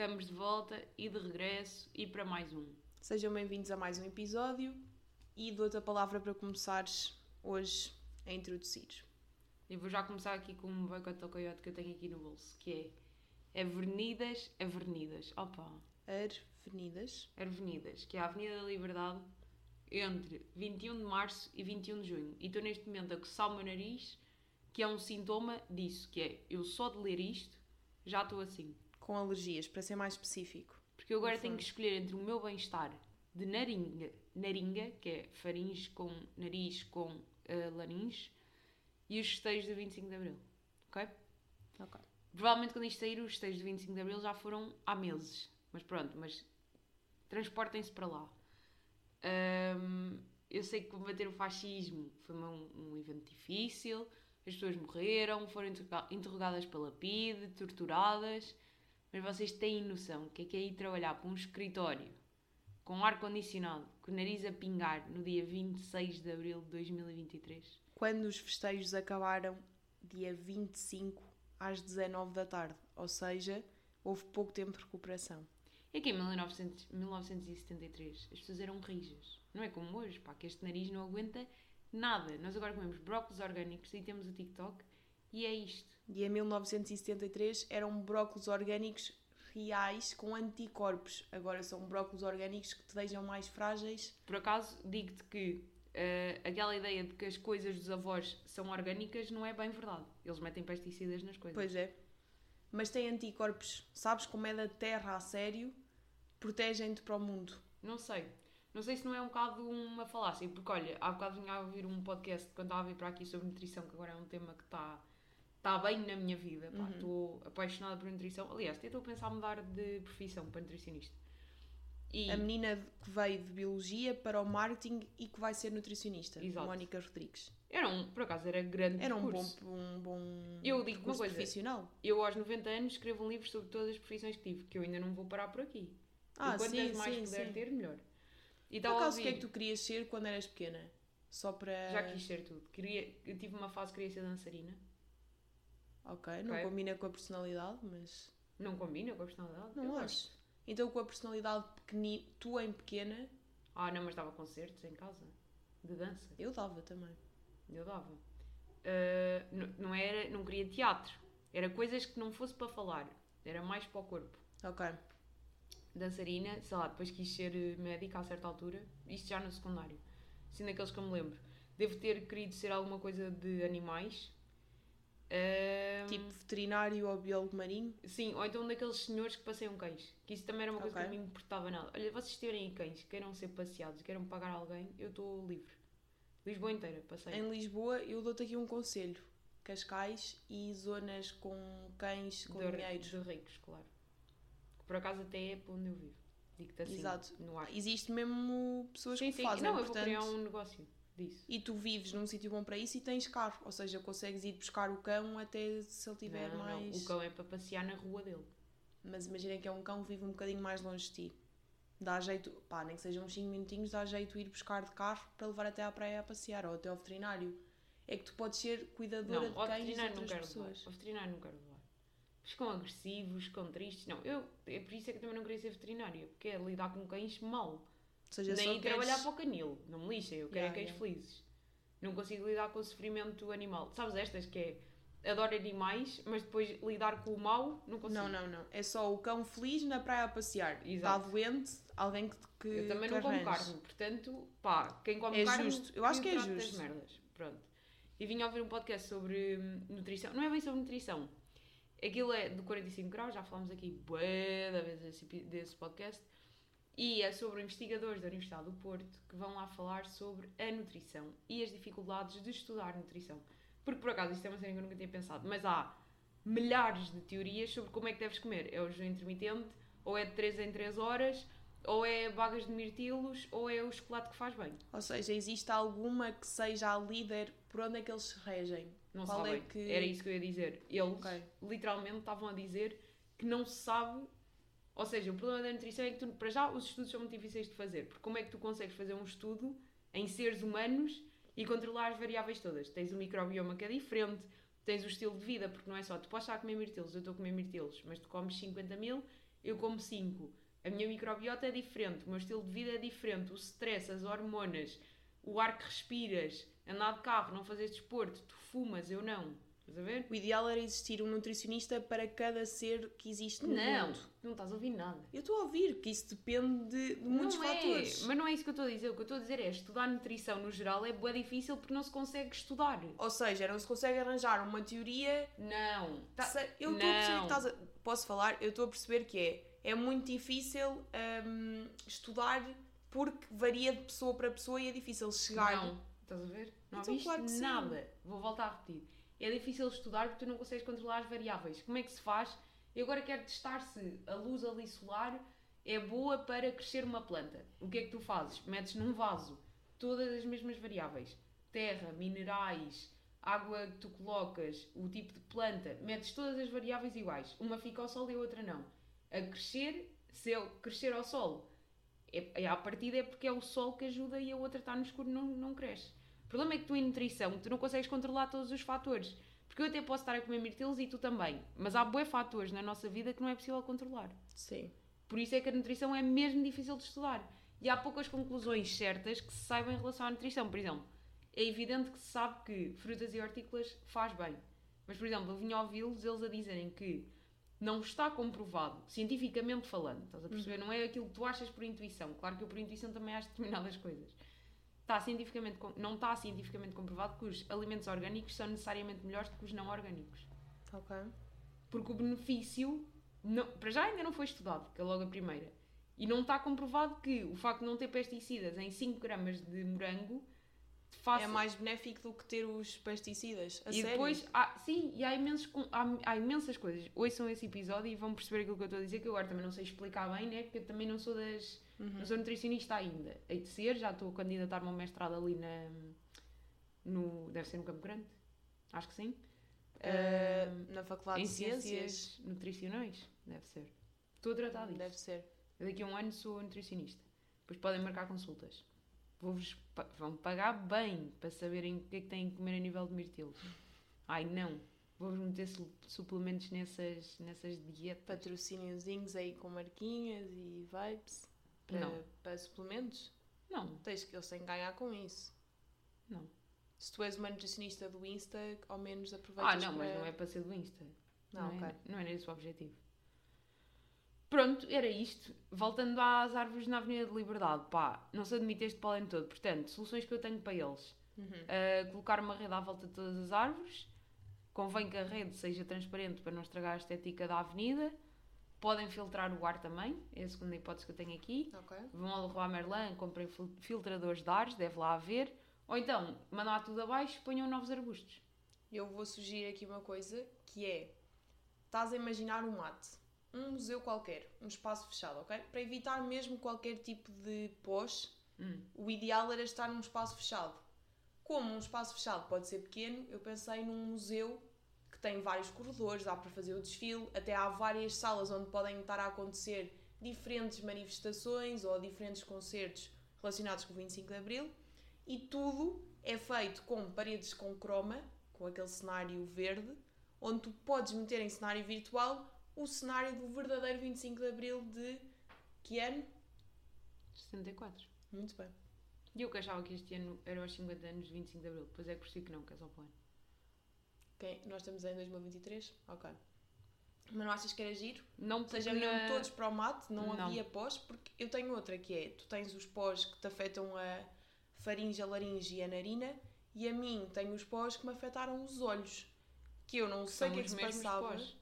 estamos de volta e de regresso e para mais um. Sejam bem-vindos a mais um episódio e dou-te a palavra para começares hoje a introduzir. Eu vou já começar aqui com um boicote ao coiote que eu tenho aqui no bolso, que é Avenidas, Avenidas. Opa! Avenidas. Avenidas, que é a Avenida da Liberdade entre 21 de Março e 21 de Junho. E estou neste momento a coçar o meu nariz, que é um sintoma disso, que é eu só de ler isto já estou assim. Com alergias, para ser mais específico. Porque eu agora tenho que escolher entre o meu bem-estar de naringa, naringa, que é faringe com nariz com uh, laringe, e os festejos do 25 de Abril. Ok? Ok. Provavelmente quando isto sair, os festejos do 25 de Abril já foram há meses. Mas pronto, mas transportem-se para lá. Um, eu sei que combater o fascismo foi um, um, evento difícil, as pessoas morreram, foram interrogadas pela PIDE, torturadas, mas vocês têm noção que é que é ir trabalhar para um escritório com ar-condicionado, com o nariz a pingar no dia 26 de abril de 2023? Quando os festejos acabaram, dia 25 às 19 da tarde, ou seja, houve pouco tempo de recuperação. É que em 1900, 1973 as pessoas eram rijas. Não é como hoje, pá, que este nariz não aguenta nada. Nós agora comemos brócolis orgânicos e temos o TikTok e é isto. E em 1973 eram brócolis orgânicos reais com anticorpos. Agora são brócolis orgânicos que te deixam mais frágeis. Por acaso, digo-te que uh, aquela ideia de que as coisas dos avós são orgânicas não é bem verdade. Eles metem pesticidas nas coisas. Pois é mas tem anticorpos. Sabes como é da terra a sério? Protegem-te para o mundo. Não sei. Não sei se não é um bocado uma falácia, porque olha, há bocado vinha a ouvir um podcast quando estava a vir para aqui sobre nutrição, que agora é um tema que está está bem na minha vida. Uhum. Estou apaixonada por nutrição. Aliás, até estou a pensar mudar de profissão para nutricionista. E... A menina que veio de biologia para o marketing e que vai ser nutricionista, Exato. Mónica Rodrigues. Era um, por acaso, era grande Era um bom, um bom eu digo uma coisa, profissional. Eu, aos 90 anos, escrevo um livro sobre todas as profissões que tive, que eu ainda não vou parar por aqui. Ah, e quantas sim, mais sim, puder sim. ter, melhor. E por acaso, o que é que tu querias ser quando eras pequena? Só para... Já quis ser tudo. Queria, eu tive uma fase que queria ser dançarina. Ok, não okay. combina com a personalidade, mas... Não combina com a personalidade? Não acho. Então, com a personalidade pequenina, tu em pequena... Ah, não, mas dava concertos em casa, de dança. Eu dava também. Eu dava. Uh, não, era, não queria teatro. Era coisas que não fosse para falar. Era mais para o corpo. Ok. Dançarina, sei lá, depois quis ser médica a certa altura. Isto já no secundário. Assim, daqueles que eu me lembro. Devo ter querido ser alguma coisa de animais. Uh, tipo veterinário ou biólogo marinho? Sim, ou então daqueles senhores que passeiam cães. Que isso também era uma coisa okay. que não me importava nada. Olha, vocês tiverem cães, queiram ser passeados, queiram pagar alguém, eu estou livre. Lisboa inteira, passei. Em Lisboa, eu dou-te aqui um conselho: Cascais e zonas com cães, com de, dinheiros. De ricos, claro. Por acaso, até é para onde eu vivo. Digo-te assim, Exato. no ar. Existe mesmo pessoas sim, que sim. fazem. Não, eu vou criar um negócio disso. E tu vives num sítio bom para isso e tens carro. Ou seja, consegues ir buscar o cão até se ele tiver não, mais. Não. O cão é para passear na rua dele. Mas imaginem que é um cão que vive um bocadinho mais longe de ti dá jeito, pá, nem que sejam uns 5 minutinhos, dá jeito ir buscar de carro para levar até à praia a passear ou até ao veterinário. É que tu podes ser cuidadora não, de cães e outras pessoas. Levar. Ao veterinário não quero levar. Ficam agressivos, ficam tristes. Não, eu, é por isso é que também não queria ser veterinária, porque é lidar com cães mal. Seja, Nem ir queres... trabalhar para o canil, não me lixa, eu quero yeah, cães yeah. felizes. Não consigo lidar com o sofrimento animal. Sabes estas que é adoro animais, mas depois lidar com o mal não consigo. Não, não, não. É só o cão feliz na praia a passear. Exato. Está doente, alguém que. que eu também que não como carne, portanto, pá, quem come é carne. Justo. Eu acho que é justo. merdas. Pronto. E vim a ouvir um podcast sobre hum, nutrição. Não é bem sobre nutrição. Aquilo é do 45 graus, já falámos aqui bué da vez desse, desse podcast. E é sobre investigadores da Universidade do Porto que vão lá falar sobre a nutrição e as dificuldades de estudar nutrição. Porque por acaso isto é uma cena que eu nunca tinha pensado, mas há milhares de teorias sobre como é que deves comer. É o jejum intermitente, ou é de 3 em 3 horas, ou é bagas de mirtilos, ou é o chocolate que faz bem. Ou seja, existe alguma que seja a líder por onde é que eles se regem? Não Qual sabem. É que... Era isso que eu ia dizer. Eles okay. literalmente estavam a dizer que não se sabe. Ou seja, o problema da nutrição é que tu, para já os estudos são muito difíceis de fazer. Porque como é que tu consegues fazer um estudo em seres humanos e controlar as variáveis todas? Tens o microbioma que é diferente, tens o estilo de vida, porque não é só tu podes estar a comer mirtilos, eu estou a comer mirtilos, mas tu comes 50 mil eu como 5. A minha microbiota é diferente, o meu estilo de vida é diferente, o stress, as hormonas, o ar que respiras, andar de carro, não fazer desporto, tu fumas, eu não. Estás a ver? O ideal era existir um nutricionista para cada ser que existe no Não, mundo. não estás a ouvir nada. Eu estou a ouvir que isso depende de, de muitos não fatores. É, mas não é isso que eu estou a dizer. O que eu estou a dizer é estudar nutrição no geral é bué difícil porque não se consegue estudar. Ou seja, não se consegue arranjar uma teoria. Não. Tá- Se- Eu estou a perceber que estás a. Posso falar? Eu estou a perceber que é. É muito difícil hum, estudar porque varia de pessoa para pessoa e é difícil chegar. Não. Estás a ver? Não Então, claro que sim. nada. Vou voltar a repetir. É difícil estudar porque tu não consegues controlar as variáveis. Como é que se faz? Eu agora quero testar se a luz ali solar é boa para crescer uma planta. O que é que tu fazes? Metes num vaso todas as mesmas variáveis. Terra, minerais, água que tu colocas, o tipo de planta. Metes todas as variáveis iguais. Uma fica ao sol e a outra não. A crescer, se eu crescer ao sol, é, é, à partida é porque é o sol que ajuda e a outra está no escuro não, não cresce. O problema é que tu em nutrição tu não consegues controlar todos os fatores. Porque eu até posso estar a comer mirtilos e tu também. Mas há bué fatores na nossa vida que não é possível controlar. Sim. Por isso é que a nutrição é mesmo difícil de estudar. E há poucas conclusões certas que se saibam em relação à nutrição. Por exemplo, é evidente que se sabe que frutas e hortícolas faz bem. Mas, por exemplo, eu vim ouvi-los eles a dizerem que não está comprovado, cientificamente falando, estás a perceber? Não é aquilo que tu achas por intuição. Claro que eu por intuição também acho determinadas coisas. Está cientificamente, não está cientificamente comprovado que os alimentos orgânicos são necessariamente melhores do que os não orgânicos. Ok. Porque o benefício, não- para já ainda não foi estudado, que é logo a primeira. E não está comprovado que o facto de não ter pesticidas em 5 gramas de morango faça... É mais benéfico do que ter os pesticidas. A e sério? depois, há, sim, e há, imensos, há, há imensas coisas. Ouçam esse episódio e vão perceber aquilo que eu estou a dizer, que eu agora também não sei explicar bem, né? Porque eu também não sou das. Uhum. Não sou nutricionista ainda. Hei de ser, já estou a candidatar-me a um mestrado ali na. No, deve ser no Campo Grande. Acho que sim. Uh, na Faculdade de Ciências. ciências nutricionais, deve ser. Estou a tratar disso. Deve ser. Daqui a um ano sou nutricionista. Depois podem marcar consultas. Vou-vos vão pagar bem para saberem o que é que têm que comer a nível de mirtilos. Ai não, vou-vos meter su- suplementos nessas, nessas dietas. Patrocíniozinhos aí com marquinhas e vibes para, Não. para suplementos. Não, Tens que eles têm que ganhar com isso. não. Se tu és uma nutricionista do Insta, ao menos Ah, aproveitas não, para... mas não é para ser do Insta. Não, Não, ok. é, não era esse o objetivo. Pronto, era isto. Voltando às árvores na Avenida de Liberdade, pá, não se admite este pólen todo. Portanto, soluções que eu tenho para eles. Uhum. Uh, colocar uma rede à volta de todas as árvores. Convém que a rede seja transparente para não estragar a estética da avenida. Podem filtrar o ar também, é a segunda hipótese que eu tenho aqui. Ok. Vão ao Leroy Merlin, comprem fil- filtradores de ares, deve lá haver. Ou então, mandam tudo abaixo, ponham novos arbustos. Eu vou sugerir aqui uma coisa que é: estás a imaginar um mate, um museu qualquer, um espaço fechado, ok? Para evitar mesmo qualquer tipo de pós, Hum. o ideal era estar num espaço fechado. Como um espaço fechado pode ser pequeno, eu pensei num museu que tem vários corredores, dá para fazer o desfile, até há várias salas onde podem estar a acontecer diferentes manifestações ou diferentes concertos relacionados com o 25 de Abril e tudo é feito com paredes com croma, com aquele cenário verde, onde tu podes meter em cenário virtual o cenário do verdadeiro 25 de Abril de que ano? 64. Muito bem. E eu que achava que este ano era os 50 anos de 25 de Abril. Depois é que percebi que não, que é só para o ano. Quem? Nós estamos em 2023? Ok. Mas não achas que era giro? Não porque iam na- todos para o mate, não, Não. havia pós, porque eu tenho outra que é, tu tens os pós que te afetam a faringe, a laringe e a narina, e a mim tenho os pós que me afetaram os olhos, que eu não sei o que é que se passava. pós.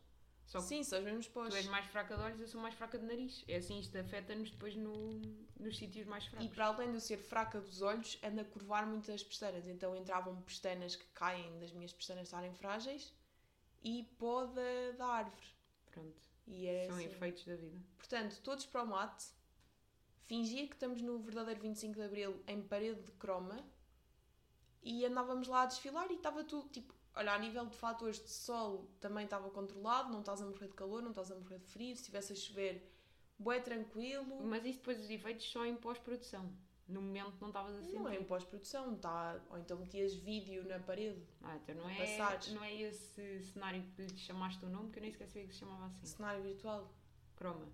Só Sim, são os mesmos pós. tu és mais fraca de olhos, eu sou mais fraca de nariz. É assim, isto afeta-nos depois no, nos sítios mais E fracos. para além de eu ser fraca dos olhos, anda a curvar muito as pestanas. Então entravam pestanas que caem das minhas pestanas estarem frágeis e poda da árvore. Pronto, E é são assim. efeitos da vida. Portanto, todos para o mate, fingia que estamos no verdadeiro 25 de Abril em parede de croma e andávamos lá a desfilar e estava tudo tipo. Olha, a nível de fatores de sol também estava controlado, não estás a morrer de calor, não estás a morrer de frio, se estivesse a chover, bué tranquilo. Mas isso depois os efeitos só em pós-produção. No momento não estavas a sentir. Não é em pós-produção, tá, ou então metias vídeo na parede, Ah, então não é, passares. não é esse cenário que lhe chamaste o nome, que eu nem sabia que se chamava assim. cenário virtual. Croma.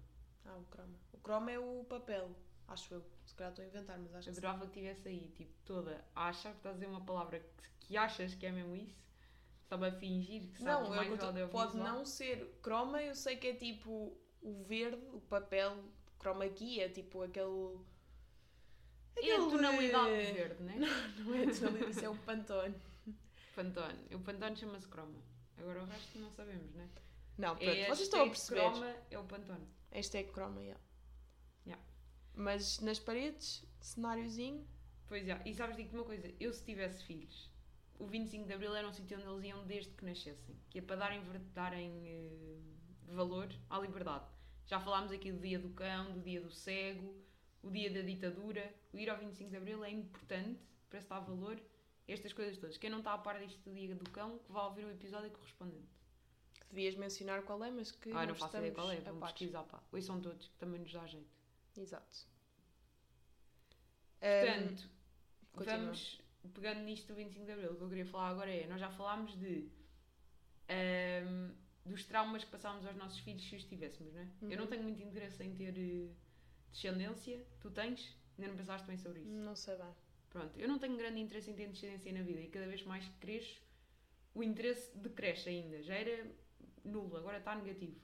Ah, o croma. O croma é o papel, acho eu. Se calhar estou a inventar, mas acho que sim. Adorava que tivesse aí, tipo, toda a achar que estás a dizer uma palavra que, que achas que é mesmo isso, só para fingir que sabes Não, mais eu, audiovisual. pode não ser croma, eu sei que é tipo o verde, o papel croma aqui, é tipo aquele. É a tonalidade verde, né? Não é a tonalidade, isso é o Pantone. Pantone. O Pantone chama-se croma. Agora o resto não sabemos, né? Não, pronto, É vocês estão a hashtag perceber. croma é o Pantone. Hashtag croma, yeah. Yeah. Mas nas paredes, cenáriozinho. Pois é, e sabes, digo-te uma coisa, eu se tivesse filhos, o 25 de Abril era um sítio onde eles iam desde que nascessem, que é para darem, darem eh, valor à liberdade. Já falámos aqui do dia do cão, do dia do cego, o dia da ditadura. O ir ao 25 de Abril é importante para se dar valor a estas coisas todas. Quem não está a par disto do dia do cão, que vá ouvir o episódio correspondente. Que devias mencionar qual é, mas que ah, não faço ideia qual é, vamos par. pesquisar, pá. Hoje são todos, que também nos dá jeito. Exato. Portanto, continua. vamos pegando nisto do 25 de Abril, o que eu queria falar agora é, nós já falámos de ahm, dos traumas que passámos aos nossos filhos se os tivéssemos, não é? Eu Uhum. não tenho muito interesse em ter eh, descendência, tu tens? Ainda não pensaste bem sobre isso? Não sei bem. Pronto, eu não tenho grande interesse em ter descendência na vida e cada vez mais que cresço, o interesse decresce ainda. Já era nulo, agora está negativo.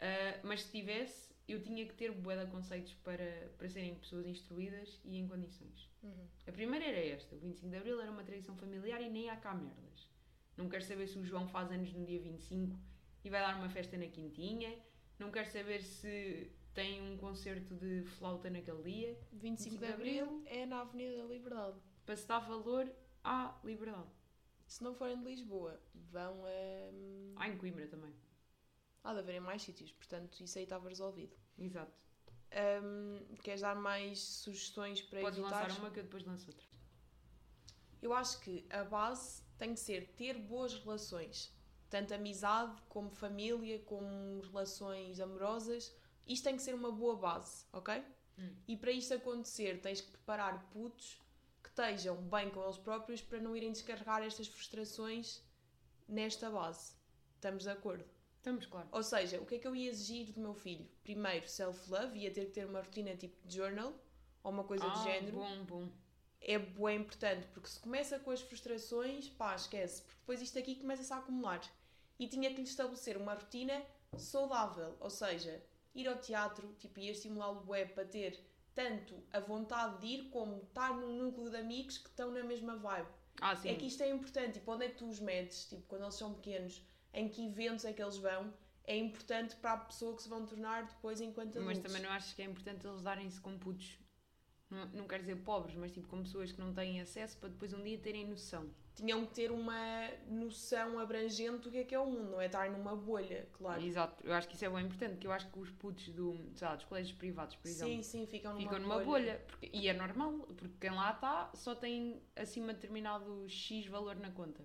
Ah, mas se tivesse, eu tinha que ter bué de conceitos para, para serem pessoas instruídas e em condições. Uhum. A primeira era esta: o 25 de Abril era uma tradição familiar e nem há cá merdas. Não quero saber se o João faz anos no dia 25 e vai dar uma festa na Quintinha. Não quero saber se tem um concerto de flauta naquele dia. 25 de de Abril. É na Avenida da Liberdade. Para se dar valor à liberdade. Se não forem de Lisboa, vão a. Há em Coimbra também. Há de haver em mais sítios, portanto isso aí estava resolvido. Exato. Ahm, queres dar mais sugestões para Podes evitar? lançar uma que eu depois lanço outra. Eu acho que a base tem que ser ter boas relações, tanto amizade como família, como relações amorosas. Isto tem que ser uma boa base, ok? Hum. E para isto acontecer, tens que preparar putos que estejam bem com eles próprios para não irem descarregar estas frustrações nesta base. Estamos de acordo? Estamos, claro. Ou seja, o que é que eu ia exigir do meu filho? Primeiro, self-love, ia ter que ter uma rotina tipo journal ou uma coisa do ah, género bom, bom. é bem importante, porque se começa com as frustrações, pá, esquece, porque depois isto aqui começa-se a acumular. E tinha que lhe estabelecer uma rotina saudável, ou seja, ir ao teatro, tipo, ia estimulá-lo web para ter tanto a vontade de ir como estar num núcleo de amigos que estão na mesma vibe. Ah, sim. É que isto é importante, tipo, onde é que tu os medes, tipo, quando eles são pequenos, em que eventos é que eles vão, é importante para a pessoa que se vão tornar depois enquanto adultos. Mas também não achas que é importante eles darem-se com putos? Não, não quero dizer pobres, mas tipo com pessoas que não têm acesso para depois um dia terem noção. tinham que ter uma noção abrangente do que é que é o mundo, não é estar numa bolha, claro. Exato, eu acho que isso é bem importante, que eu acho que os putos do, sei lá, dos colégios privados, por exemplo, sim, sim, ficam numa ficam numa bolha. porque- e é normal, porque quem lá está só tem acima de determinado X valor na conta.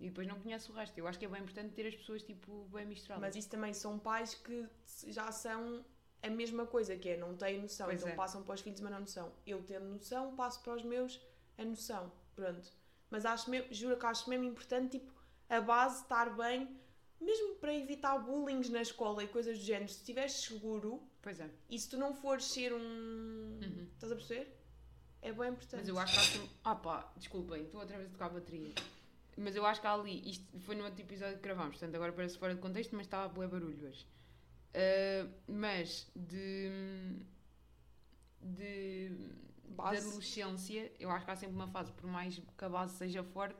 E depois não conhece o resto. Eu acho que é bem importante ter as pessoas tipo bem misturadas. Mas isso também são pais que já são a mesma coisa, que é não têm noção, Pois então é. passam para os filhos uma não noção. Eu tendo noção, passo para os meus a noção. Pronto. Mas acho mesmo, juro que acho mesmo importante, tipo, a base estar bem, mesmo para evitar bullying na escola e coisas do género. Se estiveres seguro Pois é. e se tu não fores ser um. Uhum. Estás a perceber? É bem importante. Mas eu acho que. Ah pá, desculpem, estou outra vez a tocar a bateria. Mas eu acho que há ali, isto foi no outro episódio que gravámos, portanto agora parece fora de contexto, mas estava a bué barulho hoje. Ah, mas de... De... De Base. adolescência, eu acho que há sempre uma fase, por mais que a base seja forte,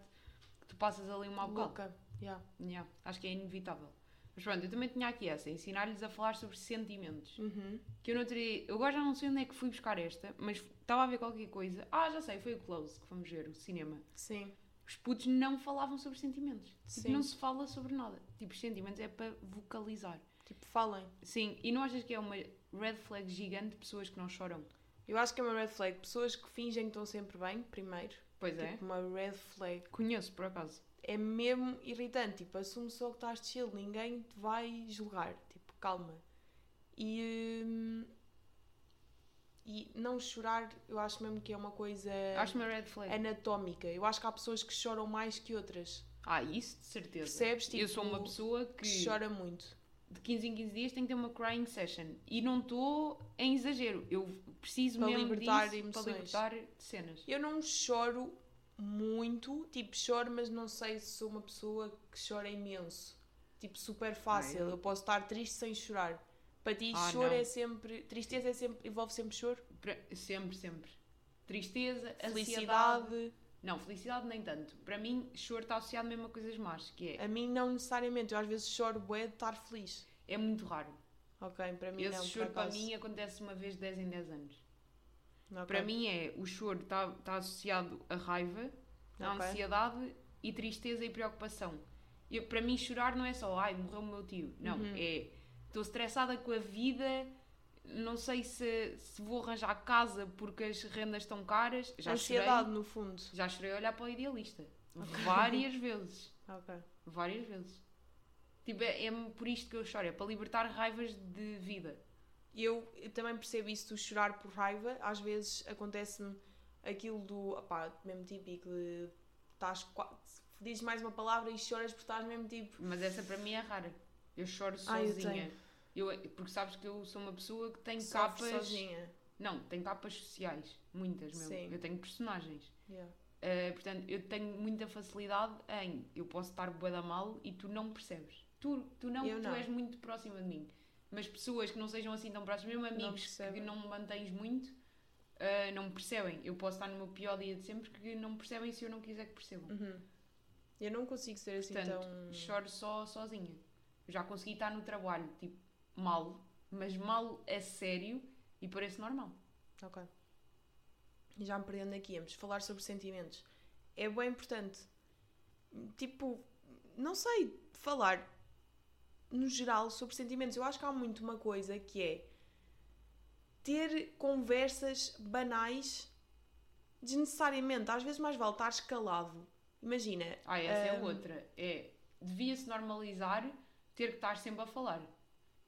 que tu passas ali uma. Louca. Yeah. Yeah, acho que é inevitável. Mas pronto, eu também tinha aqui essa, ensinar-lhes a falar sobre sentimentos. Uhum. Que eu não teria. Eu agora já não sei onde é que fui buscar esta, mas estava a ver qualquer coisa. Ah, já sei, foi o Close que fomos ver, o cinema. Sim. Os putos não falavam sobre sentimentos. Tipo, não se fala sobre nada. Tipo, os sentimentos é para vocalizar. Tipo, falem. Sim, e não achas que é uma red flag gigante de pessoas que não choram? Eu acho que é uma red flag. Pessoas que fingem que estão sempre bem, primeiro. Pois é. Tipo, uma red flag. Conheço, por acaso. É mesmo irritante. Tipo, assume só que estás de chill. Ninguém te vai julgar. Tipo, calma. E. hum, E não chorar, eu acho mesmo que é uma coisa Acho uma red flag. anatómica. Eu acho que há pessoas que choram mais que outras. Ah, isso de certeza. Percebes? Tipo, eu sou uma pessoa que. Que chora muito. de 15 em 15 dias tenho que ter uma crying session. E não estou em exagero. Eu preciso Para mesmo libertar disso emoções. para libertar cenas. Eu não choro muito, tipo, choro, mas não sei se sou uma pessoa que chora imenso. Tipo, super fácil. Ah, eu- eu... posso estar triste sem chorar. Para ti, Ah, choro não. é sempre. Tristeza é sempre. envolve sempre choro. Sempre, sempre. Tristeza, ansiedade. Felicidade. Não, felicidade nem tanto. Para mim, choro está associado mesmo a coisas más, que é, A mim, não necessariamente. Eu às vezes choro bué de estar feliz. é muito raro. Ok, para mim Esse não. choro para mim acontece uma vez de 10 em 10 anos. Ok. Para mim é, o choro está está associado à raiva, à Ok. ansiedade e tristeza e preocupação. Eu, para mim chorar não é só, ai, morreu o meu tio. Não, Uhum. é, estou estressada com a vida, não sei se, se vou arranjar casa porque as rendas estão caras. Já Ansiedade, chorei, no fundo. já chorei a olhar para o idealista. Várias vezes. Várias vezes. Tipo, é, é por isto que eu choro, é para libertar raivas de vida. Eu, eu também percebo isso do chorar por raiva. Às vezes acontece-me aquilo do. Opá, mesmo típico de. Estás. Dizes mais uma palavra e choras porque estás mesmo tipo. Mas essa para mim é rara. Eu choro Ah, eu sozinha. Eu porque sabes que eu sou uma pessoa que tem Sofre capas. sozinha. Não, tem capas sociais. Muitas mesmo. Sim. Eu tenho personagens. Yeah. Uh, portanto, eu tenho muita facilidade em. Eu posso estar da mal e tu não percebes. Tu, tu não, Eu tu não. és muito próxima de mim. Mas pessoas que não sejam assim tão próximas, mesmo amigos que percebem. não me mantens muito, uh, não me percebem. Eu posso estar no meu pior dia de sempre que não me percebem se eu não quiser que percebam. Uhum. Eu não consigo ser assim Portanto, tão. choro só sozinha. Eu já consegui estar no trabalho, tipo, mal, mas mal a sério e parece normal. Ok. Já me perdendo aqui, vamos falar sobre sentimentos. É bem importante. Tipo, não sei, falar no geral sobre sentimentos. Eu acho que há muito uma coisa que é ter conversas banais desnecessariamente. Às vezes mais vale estar escalado. Imagina. Ah, essa é hum, outra. É, devia-se normalizar ter que estar sempre a falar.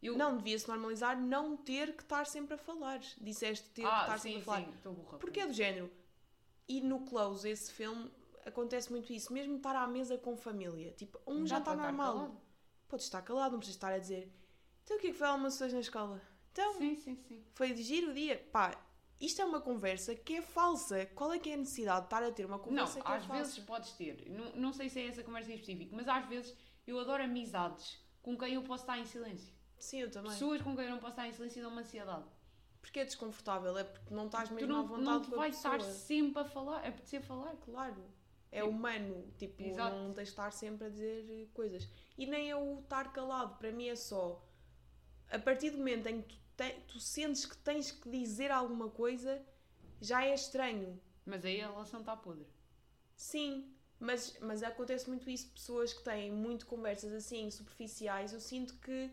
Eu, Não, devia-se normalizar não ter que estar sempre a falar. Disseste ter que ah, estar sim, sempre a falar. sim, estou burra. Porque é do género. E no Close, esse filme, acontece muito isso. Mesmo estar à mesa com família. Tipo, um já está normal. Podes estar calado, não precisas estar a dizer então o que é que foi almoço hoje na escola? Então, Sim, sim, sim. foi de giro o dia. Pá, isto é uma conversa que é falsa. Qual é que é a necessidade de estar a ter uma Não, conversa que é às falsa? vezes podes ter. Não, não sei se é essa conversa em específico, mas às vezes eu adoro amizades com quem eu posso estar em silêncio. Sim, eu também. Pessoas com quem eu não posso estar em silêncio dão-me ansiedade. Porque é desconfortável, é porque não estás mesmo à não, vontade não com a vais pessoa. estar sempre a falar, a apetecer falar. Claro. É humano, tipo, exato. não tens de estar sempre a dizer coisas. E nem é o estar calado, para mim é só a partir do momento em que tu, te- tu sentes que tens que dizer alguma coisa, já é estranho. Mas aí a relação está podre. Sim, mas, mas acontece muito isso, pessoas que têm muito conversas assim, superficiais, eu sinto que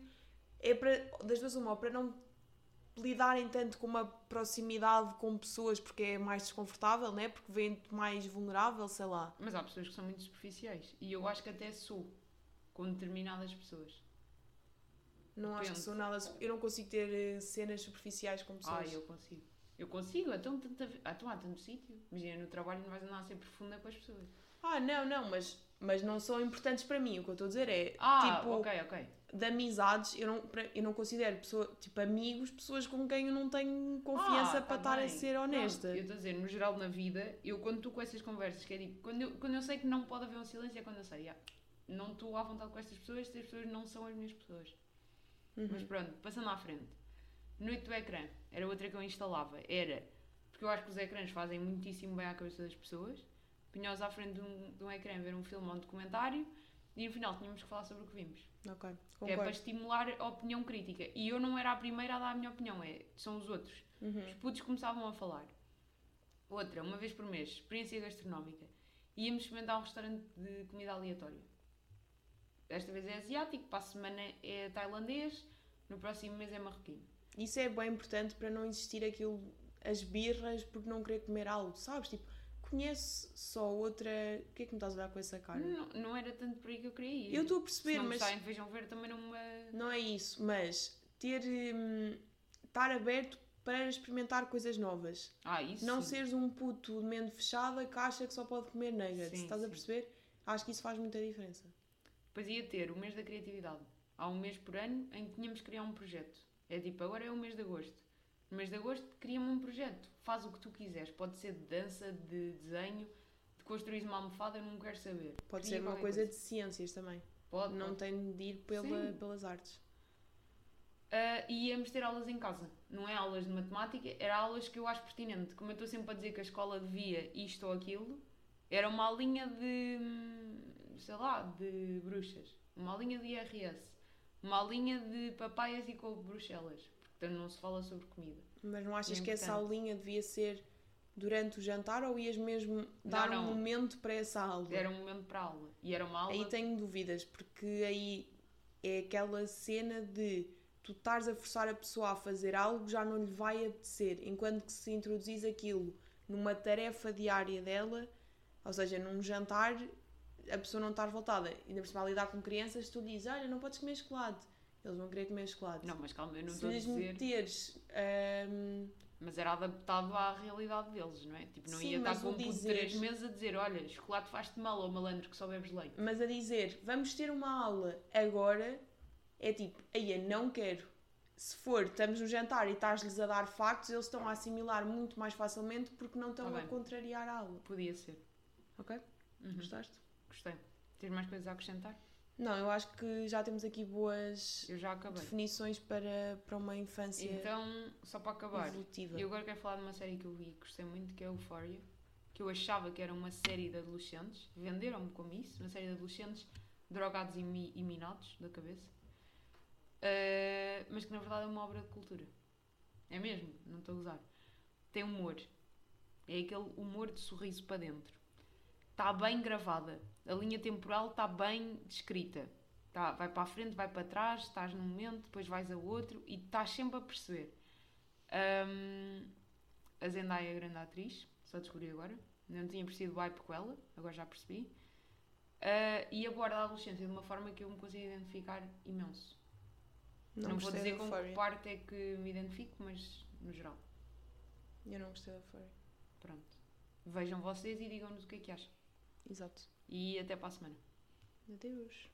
é para, das duas uma, ou para não lidarem tanto com uma proximidade com pessoas porque é mais desconfortável, né? Porque vêm-te mais vulnerável, sei lá. Mas há pessoas que são muito superficiais. E eu acho que até sou com determinadas pessoas. Não acho que Depende. sou nada. Eu não consigo ter eh, cenas superficiais com Ah, pessoas. eu consigo. Eu consigo, então, tanta, então há tanto sítio. Imagina, no trabalho não vais andar a ser profunda com as pessoas. Ah, não, não, mas, mas não são importantes para mim. O que eu estou a dizer é Ah, tipo ok, ok. De amizades. Eu não, eu não considero pessoa, tipo amigos pessoas com quem eu não tenho confiança Ah, para tá estar a ser honesta. Não, eu estou a dizer, no geral na vida, eu quando estou com essas conversas, que é tipo, quando eu, quando eu sei que não pode haver um silêncio, é quando eu sei, não estou à vontade com estas pessoas, estas pessoas não são as minhas pessoas. Uhum. Mas pronto, passando à frente. Noite do ecrã, era outra que eu instalava. Era, porque eu acho que os ecrãs fazem muitíssimo bem à cabeça das pessoas. Punhós à frente de um, de um ecrã, ver um filme ou um documentário, e no final tínhamos que falar sobre o que vimos. Ok, Que é concordo. para estimular a opinião crítica. E eu não era a primeira a dar a minha opinião, é, são os outros. Uhum. Os putos começavam a falar. Outra, uma vez por mês, experiência gastronómica. Íamos experimentar um restaurante de comida aleatória. Desta vez é asiático, para a semana é tailandês, no próximo mês é marroquino. Isso é bem importante para não existir aquilo, as birras por não querer comer algo, sabes? Tipo, conheço só outra. O que é que me estás a dar com essa cara? Não, não era tanto por aí que eu queria ir. Eu estou a Se perceber, não mas. feijão verde também não me... Não é isso, mas ter. hum, estar aberto para experimentar coisas novas. Ah, isso não seres um puto de mente fechada que acha que só pode comer nuggets. Sim, Estás a sim. perceber? Acho que isso faz muita diferença. Depois ia ter o mês da criatividade. Há um mês por ano em que tínhamos que criar um projeto. É tipo, agora é o mês de agosto. Mês de agosto, cria-me um projeto. Faz o que tu quiseres. Pode ser de dança, de desenho, de construir uma almofada, eu não quero saber. Pode Cria ser uma qualquer coisa, de ciências também. Pode, Não pode. tem de ir pela, pelas artes. Ah, e íamos ter aulas em casa. Não é aulas de matemática, era aulas que eu acho pertinente. Como eu estou sempre a dizer que a escola devia isto ou aquilo, era uma aulinha de. hum, sei lá, de bruxas. Uma aulinha de IRS. Uma aulinha de papaias e couve bruxelas. Portanto, não se fala sobre comida. Mas não achas É que essa aulinha devia ser durante o jantar ou ias mesmo dar não. um momento para essa aula? Era um momento para a aula. E era uma aula. Aí tenho dúvidas, porque aí é aquela cena de tu estares a forçar a pessoa a fazer algo já não lhe vai apetecer, enquanto que se introduzis aquilo numa tarefa diária dela, ou seja, num jantar, a pessoa não está revoltada. Ainda por cima a lidar com crianças, tu dizes, olha, não podes comer chocolate. Eles vão querer comer chocolate. Não, mas calma, eu não se estou a lhes dizer. meteres hum, Mas era adaptado à realidade deles, não é? Tipo, não Sim, ia estar com um puto de dizer- 3 meses a dizer: olha, chocolate faz-te mal, ou malandro que só bebes leite. Mas a dizer, vamos ter uma aula agora, é tipo, aí eu não quero. Se for, estamos no jantar e estás-lhes a dar factos, eles estão a assimilar muito mais facilmente porque não estão Tá a contrariar a aula. Podia ser. Ok? Uhum. Gostaste? Gostei. Tens mais coisas a acrescentar? Não, eu acho que já temos aqui boas definições para, para uma infância Então, só para acabar, evolutiva. eu agora quero falar de uma série que eu vi e gostei muito, que é Euphoria. Que eu achava que era uma série de adolescentes. Venderam-me como isso, uma série de adolescentes drogados e, mi e minados da cabeça. Ah, mas que na verdade é uma obra de cultura. É mesmo, não estou a usar. Tem humor. É aquele humor de sorriso para dentro. Está bem gravada. A linha temporal está bem descrita. Tá, vai para a frente, vai para trás, estás num momento, depois vais a outro e estás sempre a perceber. Ahm, a Zendaya é a grande atriz, só descobri agora. Não tinha percebido o hype com ela, agora já percebi. Ah, e aborda a adolescência de uma forma que eu me consigo identificar imenso. Não, vou gostei dizer com que parte é que me identifico, mas no geral. Eu não gostei da Euphoria. Pronto. Vejam vocês e digam-nos o que é que acham. Exato. E até para a semana. Adeus.